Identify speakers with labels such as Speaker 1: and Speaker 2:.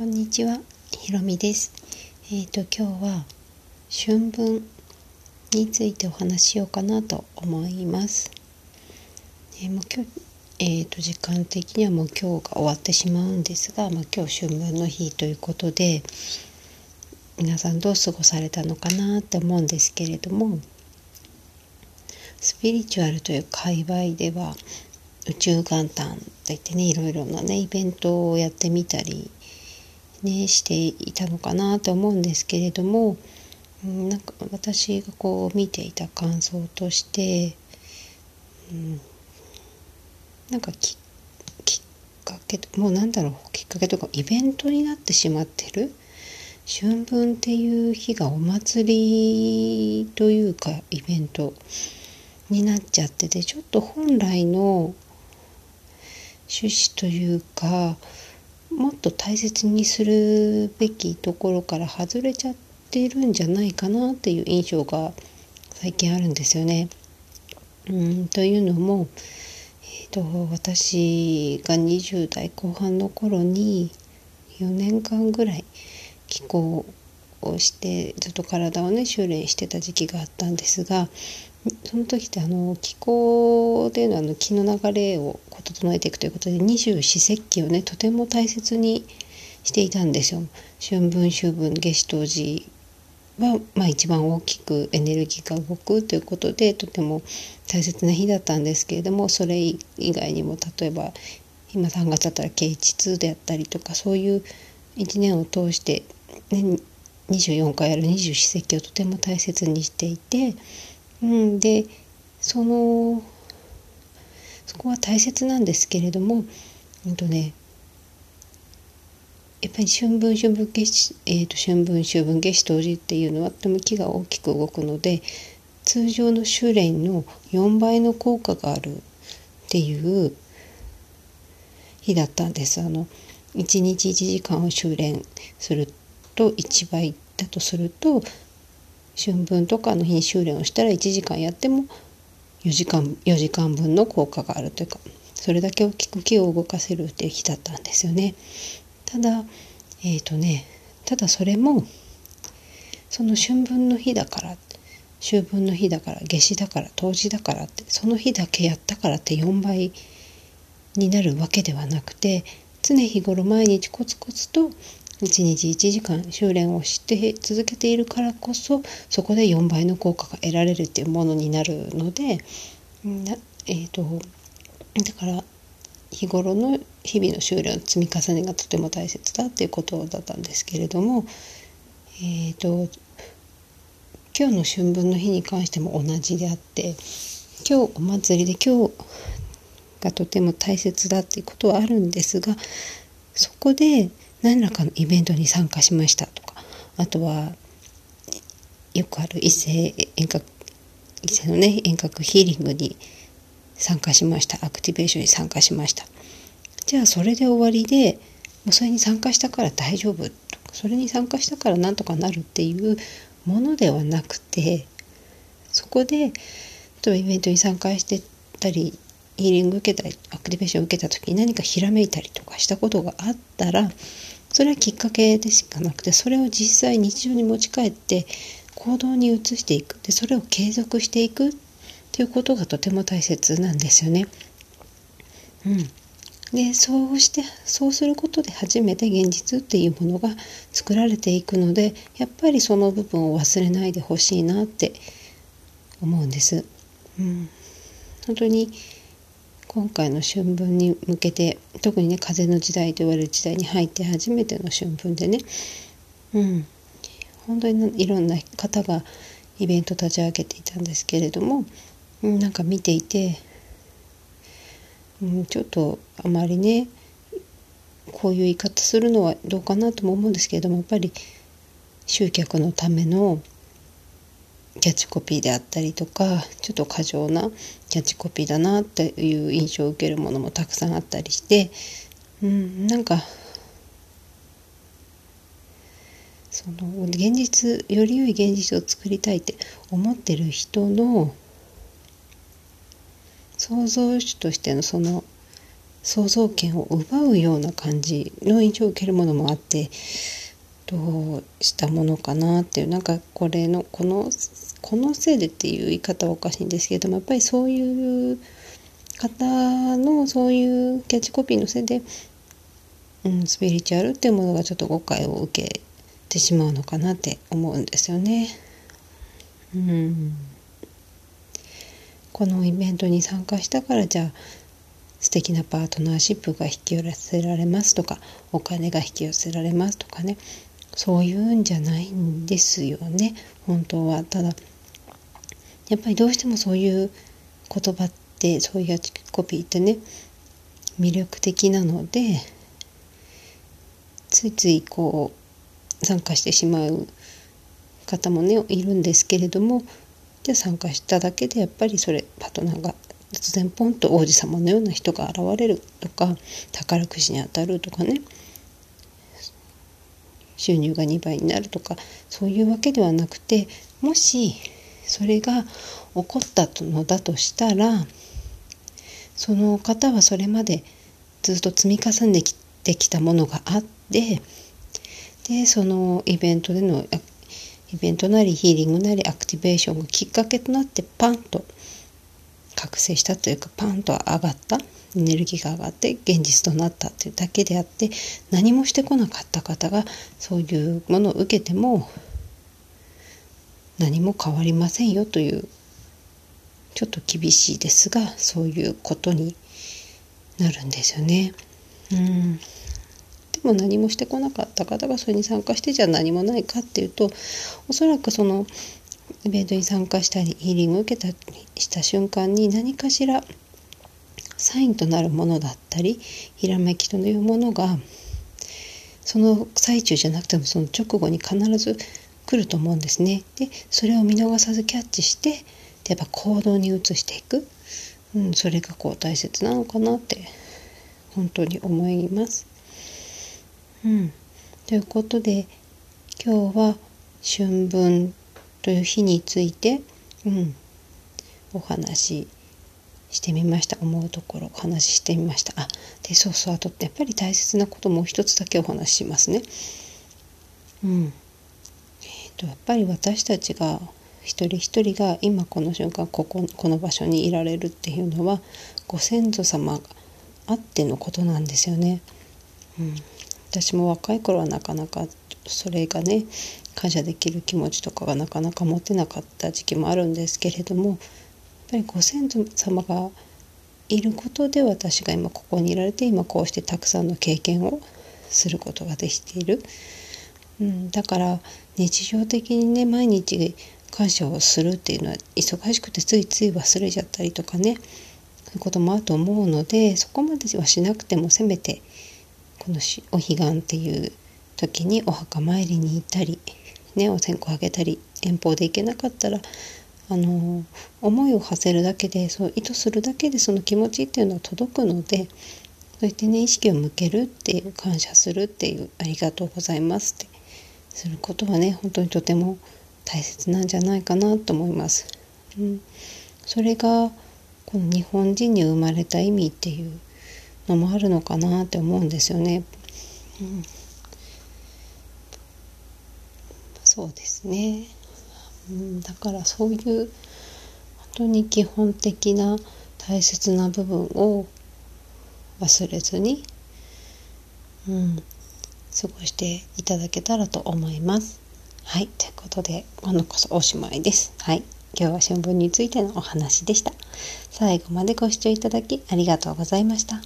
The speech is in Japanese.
Speaker 1: こんにちは、ひろみです。えっ、と今日は春分についてお話しようかなと思います。えーもう今日えー、と時間的にはもう今日が終わってしまうんですが、まあ、今日春分の日ということで皆さんどう過ごされたのかなって思うんですけれどもスピリチュアルという界隈では宇宙元旦といってねいろいろなねイベントをやってみたりねしていたのかなと思うんですけれどもうんなんか私がこう見ていた感想として、うん、なんかききっかけもうなんだろうきっかけとかイベントになってしまってる春分っていう日がお祭りというかイベントになっちゃっててちょっと本来の趣旨というかもっと大切にするべきところから外れちゃってるんじゃないかなっていう印象が最近あるんですよね。うんというのも、えー、と私が20代後半の頃に4年間ぐらい気候をしてずっと体をね修練してた時期があったんですがその時ってあの気候でのあの気の流れを整えていくということで二十四節気をねとても大切にしていたんですよ。春分秋分夏至冬至は、まあ、一番大きくエネルギーが動くということでとても大切な日だったんですけれどもそれ以外にも例えば今3月だったら啓蟄であったりとかそういう1年を通して、ね、24回ある二十四節気をとても大切にしていて。うん、でそのそこは大切なんですけれども、うんとね、やっぱり春分春分夏至、えー、と春分秋分夏至冬至っていうのはとても気が大きく動くので通常の修練の4倍の効果があるっていう日だったんです。あの1日1時間を修練すると1倍だとすると春分とかの日に修練をしたら1時間やっても4時間 ,4 時間分の効果があるというかそれだけ大きく気を動かせるっていう日だったんですよね。ただえっ、ー、とねただそれもその春分の日だから秋分の日だから夏至だから冬至だからってその日だけやったからって4倍になるわけではなくて常日頃毎日コツコツと1日1時間修練をして続けているからこそそこで4倍の効果が得られるっていうものになるのでな、えーと、だから日頃の日々の修練の積み重ねがとても大切だっていうことだったんですけれども、えーと、今日の春分の日に関しても同じであって今日お祭りで今日がとても大切だっていうことはあるんですがそこで何らかのイベントに参加しましたとかあとはよくある異性遠隔異性のね遠隔ヒーリングに参加しました。アクティベーションに参加しました。じゃあそれで終わりでもうそれに参加したから大丈夫とかそれに参加したからなんとかなるっていうものではなくてそこで例えばイベントに参加してたりヒーリング受けたりアクティベーション受けた時に何かひらめいたりとかしたことがあったらそれはきっかけでしかなくてそれを実際日常に持ち帰って行動に移していくでそれを継続していくっていうことがとても大切なんですよね。うん、でそうしてそうすることで初めて現実っていうものが作られていくのでやっぱりその部分を忘れないでほしいなって思うんです。うん、本当に今回の春分に向けて特にね風の時代と言われる時代に入って初めての春分でね。うん。本当にいろんな方がイベント立ち上げていたんですけれども、うん、なんか見ていて、うん、ちょっとあまりねこういう言い方するのはどうかなとも思うんですけれどもやっぱり集客のためのキャッチコピーであったりとかちょっと過剰なキャッチコピーだなっていう印象を受けるものもたくさんあったりしてうんなんかその現実より良い現実を作りたいって思ってる人の創造主としてのその創造権を奪うような感じの印象を受けるものもあってどうしたものかなっていうなんかこれのこのこのせいでっていう言い方はおかしいんですけどもやっぱりそういう方のそういうキャッチコピーのせいで、うん、スピリチュアルっていうものがちょっと誤解を受けてしまうのかなって思うんですよね。うんこのイベントに参加したからじゃあ素敵なパートナーシップが引き寄せられますとかお金が引き寄せられますとかねそういうんじゃないんですよね。本当は。ただやっぱりどうしてもそういう言葉ってそういうコピーってね魅力的なのでついついこう参加してしまう方もねいるんですけれどもじゃあ参加しただけでやっぱりそれパートナーが突然ポンと王子様のような人が現れるとか宝くじに当たるとかね収入が2倍になるとかそういうわけではなくてもしそれが起こったのだとしたらその方はそれまでずっと積み重ねてきたものがあってでそのイベントでのイベントなりヒーリングなりアクティベーションがきっかけとなってパンと覚醒したというかパンと上がった。エネルギーが上がって現実となったというだけであって何もしてこなかった方がそういうものを受けても何も変わりませんよというちょっと厳しいですがそういうことになるんですよね。うんでも何もしてこなかった方がそれに参加してじゃあ何もないかっていうとおそらくそのイベントに参加したりヒーリングを受けたりした瞬間に何かしらサインとなるものだったりひらめきというものがその最中じゃなくてもその直後に必ず来ると思うんですね。でそれを見逃さずキャッチしてやっぱ行動に移していく、うん、それがこう大切なのかなって本当に思います。うん、ということで今日は春分という日について、うん、お話ししてみました思うところお話ししてみましたあでそうそうあとやっぱり大切なこともう一つだけお話ししますね。うんえーと、やっぱり私たちが一人一人が今この瞬間こここの場所にいられるっていうのはご先祖様あってのことなんですよね。うん、私も若い頃はなかなかそれがね感謝できる気持ちとかがなかなか持てなかった時期もあるんですけれどもぱりご先祖様がいることで私が今ここにいられて今こうしてたくさんの経験をすることができている、うん、だから日常的にね毎日感謝をするっていうのは忙しくてついつい忘れちゃったりとかねそういうこともあると思うのでそこまではしなくてもせめてこのお彼岸っていう時にお墓参りに行ったり、ね、お線香あげたり遠方で行けなかったらあの思いを馳せるだけでそう意図するだけでその気持ちっていうのは届くのでそうやってね意識を向けるっていう感謝するっていうありがとうございますってすることはね本当にとても大切なんじゃないかなと思います。うん、それがこの日本人に生まれた意味っていうのもあるのかなって思うんですよね。うん、そうですね、うん、だからそういう本当に基本的な大切な部分を忘れずに、うん、過ごしていただけたらと思います。はい、ということで今度こそおしまいです。はい、今日は新聞についてのお話でした。最後までご視聴いただきありがとうございました。